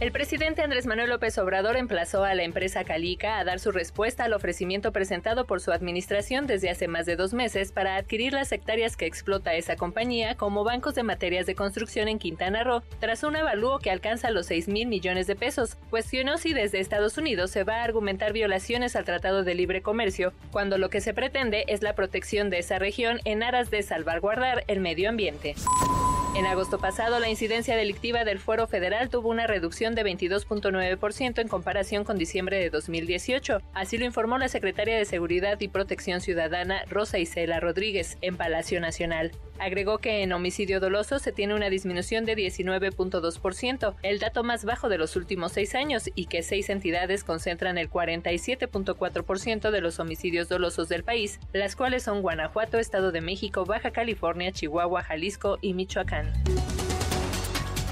El presidente Andrés Manuel López Obrador emplazó a la empresa Calica a dar su respuesta al ofrecimiento presentado por su administración desde hace más de dos meses para adquirir las hectáreas que explota esa compañía como bancos de materias de construcción en Quintana Roo, tras un avalúo que alcanza los 6 mil millones de pesos. Cuestionó si desde Estados Unidos se va a argumentar violaciones al Tratado de Libre Comercio, cuando lo que se pretende es la protección de esa región en aras de salvaguardar el medio ambiente. En agosto pasado, la incidencia delictiva del Fuero Federal tuvo una reducción de 22.9% en comparación con diciembre de 2018. Así lo informó la secretaria de Seguridad y Protección Ciudadana, Rosa Isela Rodríguez, en Palacio Nacional. Agregó que en homicidio doloso se tiene una disminución de 19.2%, el dato más bajo de los últimos seis años, y que seis entidades concentran el 47.4% de los homicidios dolosos del país, las cuales son Guanajuato, Estado de México, Baja California, Chihuahua, Jalisco y Michoacán. Bye.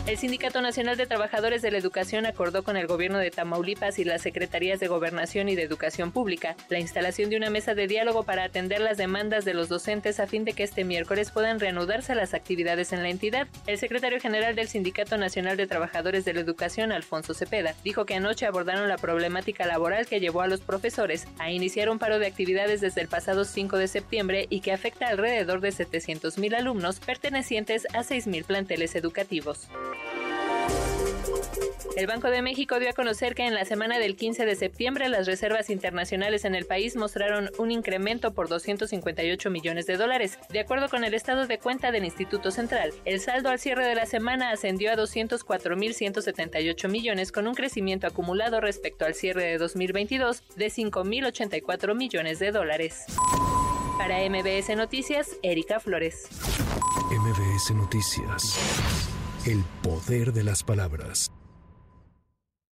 El Sindicato Nacional de Trabajadores de la Educación acordó con el gobierno de Tamaulipas y las secretarías de Gobernación y de Educación Pública la instalación de una mesa de diálogo para atender las demandas de los docentes a fin de que este miércoles puedan reanudarse las actividades en la entidad. El secretario general del Sindicato Nacional de Trabajadores de la Educación, Alfonso Cepeda, dijo que anoche abordaron la problemática laboral que llevó a los profesores a iniciar un paro de actividades desde el pasado 5 de septiembre y que afecta alrededor de 700.000 alumnos pertenecientes a 6.000 planteles educativos. El Banco de México dio a conocer que en la semana del 15 de septiembre las reservas internacionales en el país mostraron un incremento por 258 millones de dólares. De acuerdo con el estado de cuenta del Instituto Central, el saldo al cierre de la semana ascendió a 204.178 millones con un crecimiento acumulado respecto al cierre de 2022 de 5.084 millones de dólares. Para MBS Noticias, Erika Flores. MBS Noticias. El poder de las palabras.